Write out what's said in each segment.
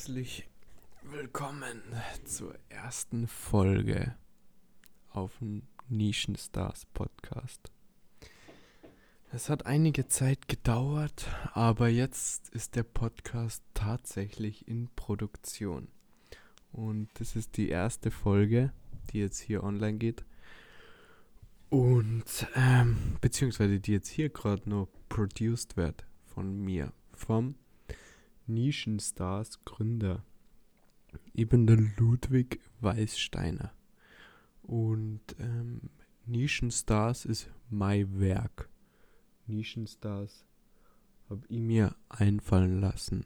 herzlich willkommen zur ersten Folge auf dem Nischenstars Podcast. Es hat einige Zeit gedauert, aber jetzt ist der Podcast tatsächlich in Produktion. Und das ist die erste Folge, die jetzt hier online geht. Und, ähm, beziehungsweise die jetzt hier gerade nur produced wird von mir, vom Nischenstars Gründer. Ich bin der Ludwig Weißsteiner. Und ähm, Nischenstars ist mein Werk. Nischenstars habe ich mir einfallen lassen.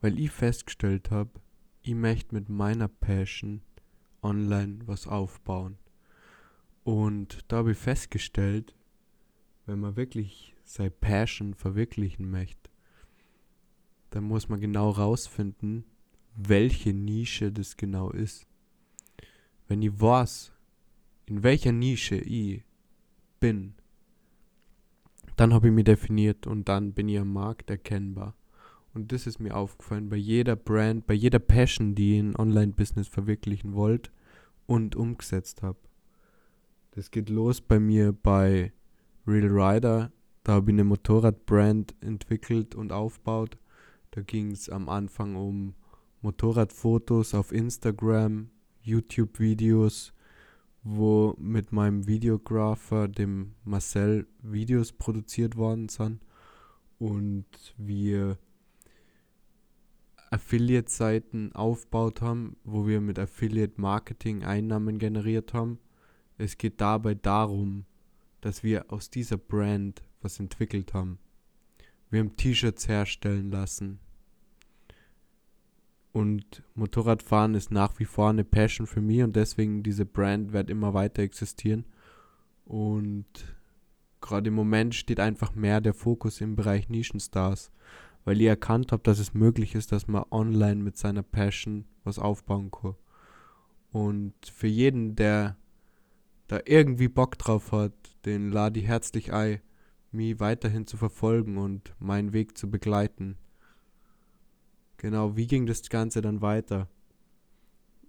Weil ich festgestellt habe, ich möchte mit meiner Passion online was aufbauen. Und da habe ich festgestellt, wenn man wirklich seine Passion verwirklichen möchte, dann muss man genau rausfinden, welche Nische das genau ist. Wenn ich weiß, in welcher Nische ich bin, dann habe ich mich definiert und dann bin ich am Markt erkennbar. Und das ist mir aufgefallen bei jeder Brand, bei jeder Passion, die ich in Online-Business verwirklichen wollt und umgesetzt habe. Das geht los bei mir bei Real Rider. Da habe ich eine Motorradbrand entwickelt und aufgebaut. Da ging es am Anfang um Motorradfotos auf Instagram, YouTube-Videos, wo mit meinem Videographer, dem Marcel, Videos produziert worden sind und wir Affiliate-Seiten aufgebaut haben, wo wir mit Affiliate-Marketing Einnahmen generiert haben. Es geht dabei darum, dass wir aus dieser Brand was entwickelt haben. Wir haben T-Shirts herstellen lassen, und Motorradfahren ist nach wie vor eine Passion für mich und deswegen diese Brand wird immer weiter existieren. Und gerade im Moment steht einfach mehr der Fokus im Bereich Nischenstars, weil ich erkannt habe, dass es möglich ist, dass man online mit seiner Passion was aufbauen kann. Und für jeden, der da irgendwie Bock drauf hat, den lade ich herzlich ein, mich weiterhin zu verfolgen und meinen Weg zu begleiten. Genau, wie ging das Ganze dann weiter?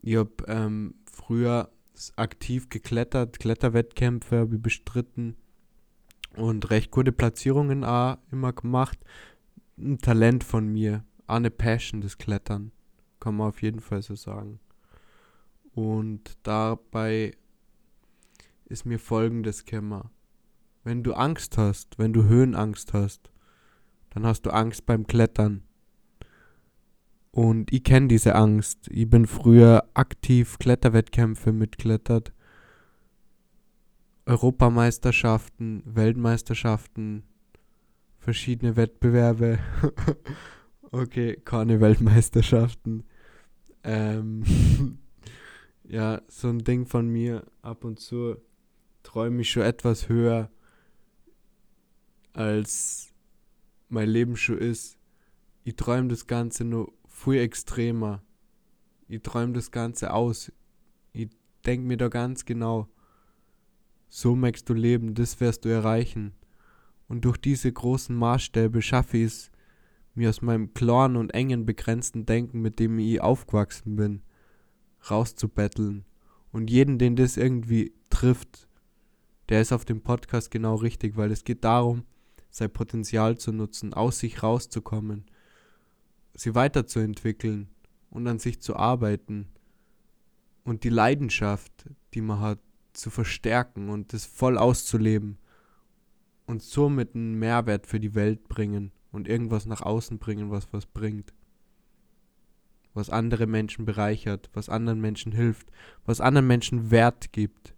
Ich habe ähm, früher aktiv geklettert, Kletterwettkämpfe habe bestritten und recht gute Platzierungen auch immer gemacht. Ein Talent von mir, eine Passion des Klettern, kann man auf jeden Fall so sagen. Und dabei ist mir folgendes Kämmer. Wenn du Angst hast, wenn du Höhenangst hast, dann hast du Angst beim Klettern. Und ich kenne diese Angst. Ich bin früher aktiv Kletterwettkämpfe mitklettert. Europameisterschaften, Weltmeisterschaften, verschiedene Wettbewerbe. okay, keine Weltmeisterschaften. Ähm, ja, so ein Ding von mir. Ab und zu träume ich schon etwas höher, als mein Leben schon ist. Ich träume das Ganze nur viel extremer. Ich träume das Ganze aus. Ich denke mir da ganz genau, so möchtest du leben, das wirst du erreichen. Und durch diese großen Maßstäbe schaffe ich es, mir aus meinem klaren und engen begrenzten Denken, mit dem ich aufgewachsen bin, rauszubetteln. Und jeden, den das irgendwie trifft, der ist auf dem Podcast genau richtig, weil es geht darum, sein Potenzial zu nutzen, aus sich rauszukommen sie weiterzuentwickeln und an sich zu arbeiten und die Leidenschaft, die man hat, zu verstärken und das voll auszuleben und somit einen Mehrwert für die Welt bringen und irgendwas nach außen bringen, was was bringt. Was andere Menschen bereichert, was anderen Menschen hilft, was anderen Menschen Wert gibt.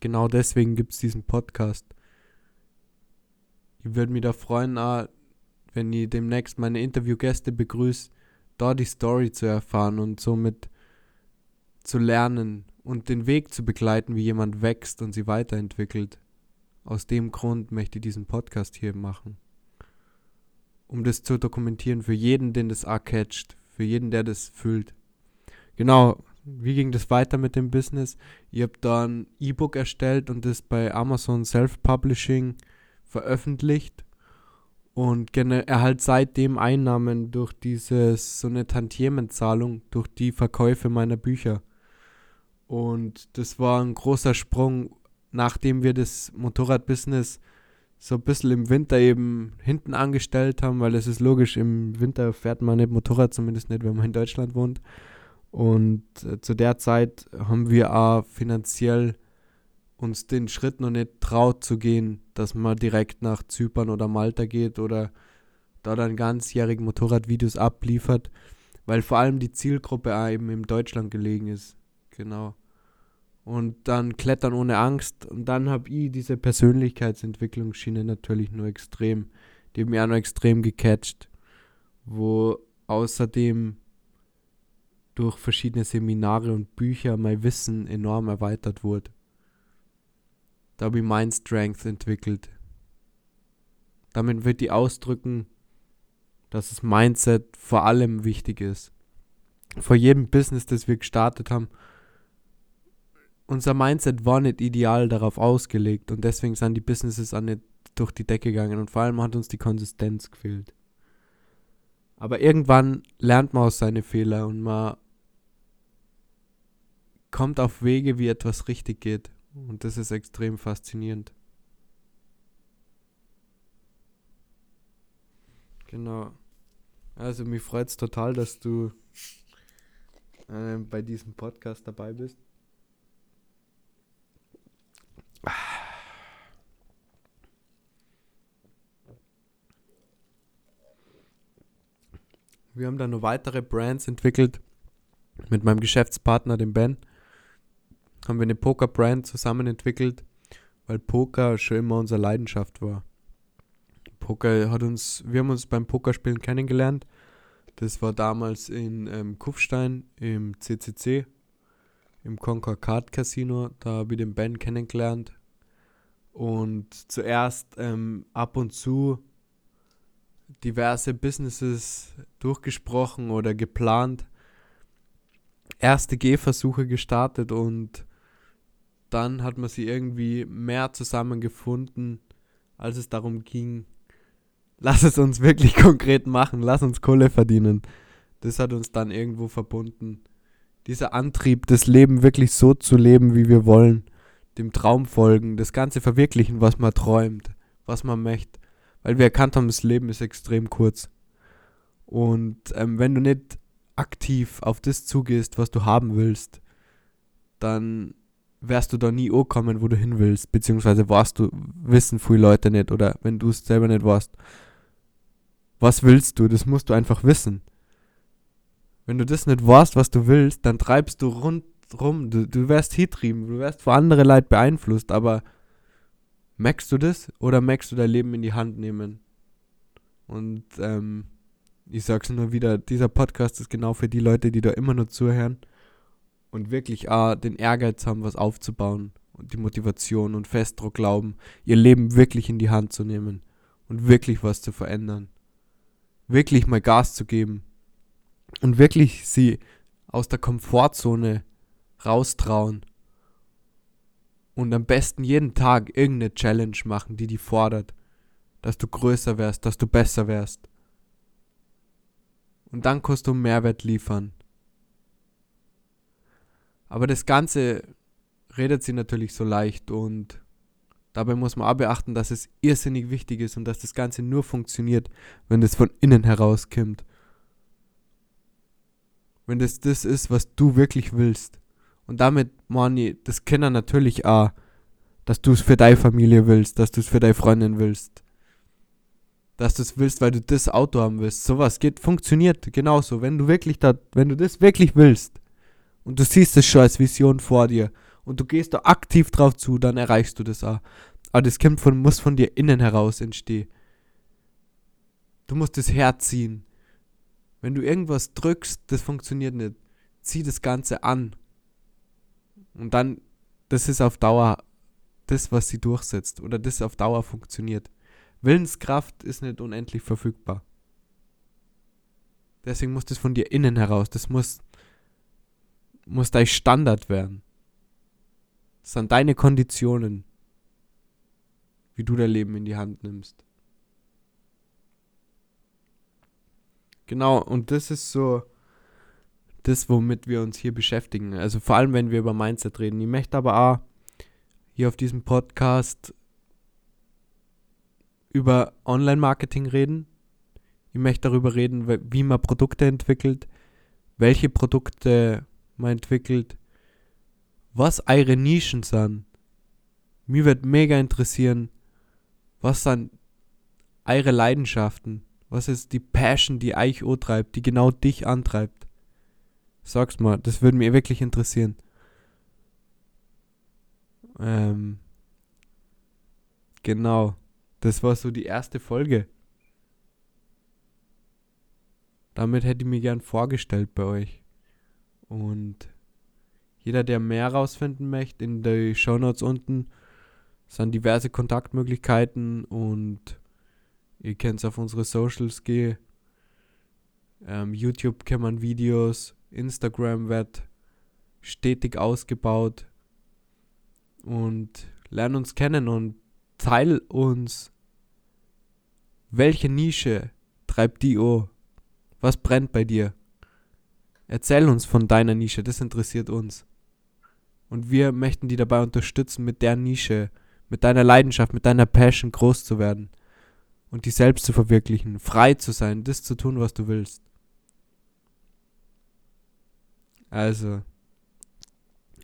Genau deswegen gibt es diesen Podcast. Ich würde mich da freuen, wenn ich demnächst meine Interviewgäste begrüße, da die Story zu erfahren und somit zu lernen und den Weg zu begleiten, wie jemand wächst und sie weiterentwickelt. Aus dem Grund möchte ich diesen Podcast hier machen. Um das zu dokumentieren für jeden, den das auch catcht, für jeden, der das fühlt. Genau, wie ging das weiter mit dem Business? Ich habe da ein E-Book erstellt und das bei Amazon Self-Publishing veröffentlicht und erhalt seitdem Einnahmen durch dieses, so eine Tantiemenzahlung, durch die Verkäufe meiner Bücher. Und das war ein großer Sprung, nachdem wir das Motorradbusiness so ein bisschen im Winter eben hinten angestellt haben, weil es ist logisch, im Winter fährt man nicht Motorrad, zumindest nicht, wenn man in Deutschland wohnt. Und äh, zu der Zeit haben wir auch finanziell uns den Schritt noch nicht traut zu gehen, dass man direkt nach Zypern oder Malta geht oder da dann ganzjährig Motorradvideos abliefert, weil vor allem die Zielgruppe eben in Deutschland gelegen ist. Genau. Und dann Klettern ohne Angst. Und dann habe ich diese Persönlichkeitsentwicklungsschiene natürlich nur extrem, die hat mich auch noch extrem gecatcht. Wo außerdem durch verschiedene Seminare und Bücher mein Wissen enorm erweitert wurde. Da habe ich Mind Strength entwickelt. Damit wird die ausdrücken, dass das Mindset vor allem wichtig ist. Vor jedem Business, das wir gestartet haben, unser Mindset war nicht ideal darauf ausgelegt und deswegen sind die Businesses auch nicht durch die Decke gegangen und vor allem hat uns die Konsistenz gefehlt. Aber irgendwann lernt man aus seinen Fehlern und man kommt auf Wege, wie etwas richtig geht. Und das ist extrem faszinierend. Genau. Also mich freut es total, dass du äh, bei diesem Podcast dabei bist. Wir haben dann noch weitere Brands entwickelt mit meinem Geschäftspartner, dem Ben haben wir eine Poker-Brand zusammen entwickelt, weil Poker schon immer unsere Leidenschaft war. Poker hat uns, wir haben uns beim Pokerspielen kennengelernt. Das war damals in ähm, Kufstein im CCC, im Concord Card Casino. Da habe ich den Ben kennengelernt. Und zuerst ähm, ab und zu diverse Businesses durchgesprochen oder geplant. Erste Gehversuche gestartet und dann hat man sie irgendwie mehr zusammengefunden, als es darum ging, lass es uns wirklich konkret machen, lass uns Kohle verdienen. Das hat uns dann irgendwo verbunden. Dieser Antrieb, das Leben wirklich so zu leben, wie wir wollen, dem Traum folgen, das Ganze verwirklichen, was man träumt, was man möchte. Weil wir erkannt haben, das Leben ist extrem kurz. Und ähm, wenn du nicht aktiv auf das zugehst, was du haben willst, dann wärst du da nie ankommen, wo du hin willst, beziehungsweise warst du, wissen viele Leute nicht, oder wenn du es selber nicht warst. Was willst du? Das musst du einfach wissen. Wenn du das nicht weißt, was du willst, dann treibst du rundrum, du, du wärst hintrieben, du wärst vor andere Leute beeinflusst, aber merkst du das oder merkst du dein Leben in die Hand nehmen? Und ähm, ich sag's nur wieder, dieser Podcast ist genau für die Leute, die da immer nur zuhören und wirklich auch den Ehrgeiz haben, was aufzubauen und die Motivation und Festdruck glauben, ihr Leben wirklich in die Hand zu nehmen und wirklich was zu verändern. Wirklich mal Gas zu geben und wirklich sie aus der Komfortzone raustrauen und am besten jeden Tag irgendeine Challenge machen, die die fordert, dass du größer wärst, dass du besser wärst. Und dann kannst du Mehrwert liefern aber das Ganze redet sie natürlich so leicht und dabei muss man auch beachten, dass es irrsinnig wichtig ist und dass das Ganze nur funktioniert, wenn das von innen herauskommt. Wenn das das ist, was du wirklich willst. Und damit, Mani, das kennen natürlich auch, dass du es für deine Familie willst, dass du es für deine Freundin willst. Dass du es willst, weil du das Auto haben willst. Sowas geht, funktioniert genauso. Wenn du wirklich da, wenn du das wirklich willst, und du siehst es schon als Vision vor dir und du gehst da aktiv drauf zu, dann erreichst du das auch. Aber das kommt von, muss von dir innen heraus entstehen. Du musst das herziehen. Wenn du irgendwas drückst, das funktioniert nicht. Zieh das Ganze an. Und dann, das ist auf Dauer das, was sie durchsetzt. Oder das auf Dauer funktioniert. Willenskraft ist nicht unendlich verfügbar. Deswegen muss das von dir innen heraus. Das muss muss dein Standard werden. Das sind deine Konditionen, wie du dein Leben in die Hand nimmst. Genau, und das ist so das, womit wir uns hier beschäftigen. Also vor allem, wenn wir über Mindset reden. Ich möchte aber auch hier auf diesem Podcast über Online-Marketing reden. Ich möchte darüber reden, wie man Produkte entwickelt, welche Produkte man entwickelt, was eure Nischen sind. Mir wird mega interessieren, was sind eure Leidenschaften? Was ist die Passion, die euch treibt, die genau dich antreibt? Sag's mal, das würde mir wirklich interessieren. Ähm, genau. Das war so die erste Folge. Damit hätte ich mich gern vorgestellt bei euch. Und jeder, der mehr rausfinden möchte, in den Shownotes unten sind diverse Kontaktmöglichkeiten und ihr könnt auf unsere Socials gehen. Ähm, YouTube kann man Videos, Instagram wird stetig ausgebaut und lern uns kennen und teil uns, welche Nische treibt die O? Was brennt bei dir? Erzähl uns von deiner Nische, das interessiert uns. Und wir möchten die dabei unterstützen, mit der Nische, mit deiner Leidenschaft, mit deiner Passion groß zu werden und dich selbst zu verwirklichen, frei zu sein, das zu tun, was du willst. Also,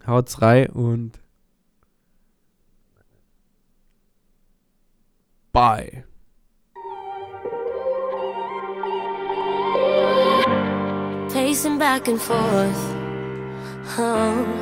haut's rein und bye. Pacing back and forth. Oh.